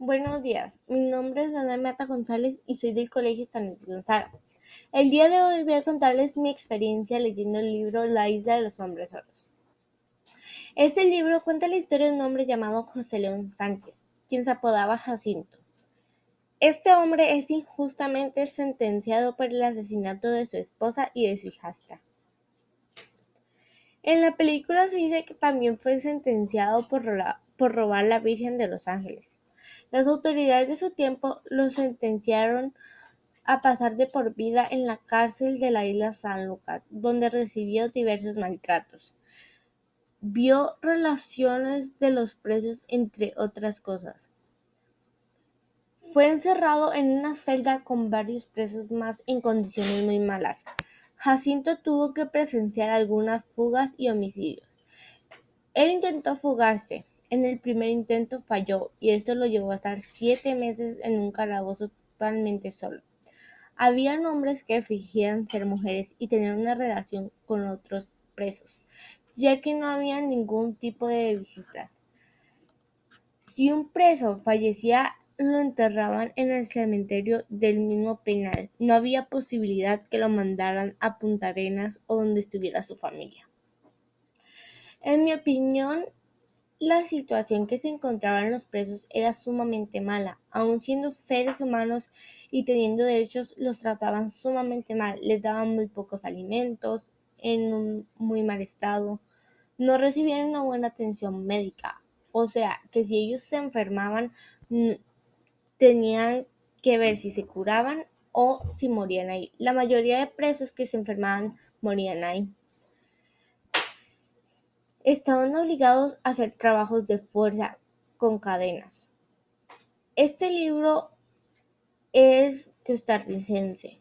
Buenos días, mi nombre es Ana Mata González y soy del Colegio San Luis Gonzaga. El día de hoy voy a contarles mi experiencia leyendo el libro La isla de los hombres solos. Este libro cuenta la historia de un hombre llamado José León Sánchez, quien se apodaba Jacinto. Este hombre es injustamente sentenciado por el asesinato de su esposa y de su hijastra. En la película se dice que también fue sentenciado por, por robar la Virgen de los Ángeles. Las autoridades de su tiempo lo sentenciaron a pasar de por vida en la cárcel de la isla San Lucas, donde recibió diversos maltratos. Vio relaciones de los presos, entre otras cosas. Fue encerrado en una celda con varios presos más en condiciones muy malas. Jacinto tuvo que presenciar algunas fugas y homicidios. Él intentó fugarse, en el primer intento falló y esto lo llevó a estar siete meses en un calabozo totalmente solo. Había hombres que fingían ser mujeres y tenían una relación con otros presos, ya que no había ningún tipo de visitas. Si un preso fallecía, lo enterraban en el cementerio del mismo penal. No había posibilidad que lo mandaran a Punta Arenas o donde estuviera su familia. En mi opinión, la situación que se encontraban los presos era sumamente mala, aun siendo seres humanos y teniendo derechos, los trataban sumamente mal, les daban muy pocos alimentos, en un muy mal estado, no recibían una buena atención médica, o sea, que si ellos se enfermaban, tenían que ver si se curaban o si morían ahí. La mayoría de presos que se enfermaban morían ahí estaban obligados a hacer trabajos de fuerza con cadenas. Este libro es costarricense.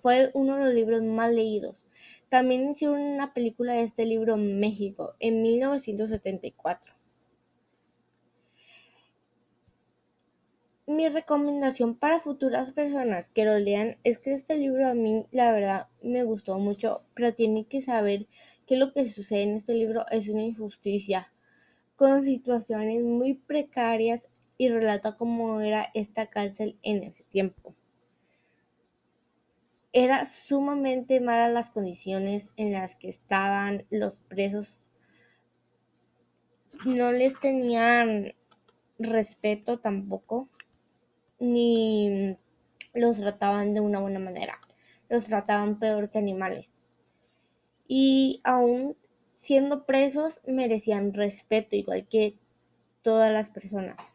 Fue uno de los libros más leídos. También hicieron una película de este libro en México en 1974. Mi recomendación para futuras personas que lo lean es que este libro a mí la verdad me gustó mucho, pero tienen que saber que lo que sucede en este libro es una injusticia, con situaciones muy precarias y relata cómo era esta cárcel en ese tiempo. Era sumamente malas las condiciones en las que estaban los presos. No les tenían respeto tampoco, ni los trataban de una buena manera. Los trataban peor que animales y aún siendo presos merecían respeto igual que todas las personas.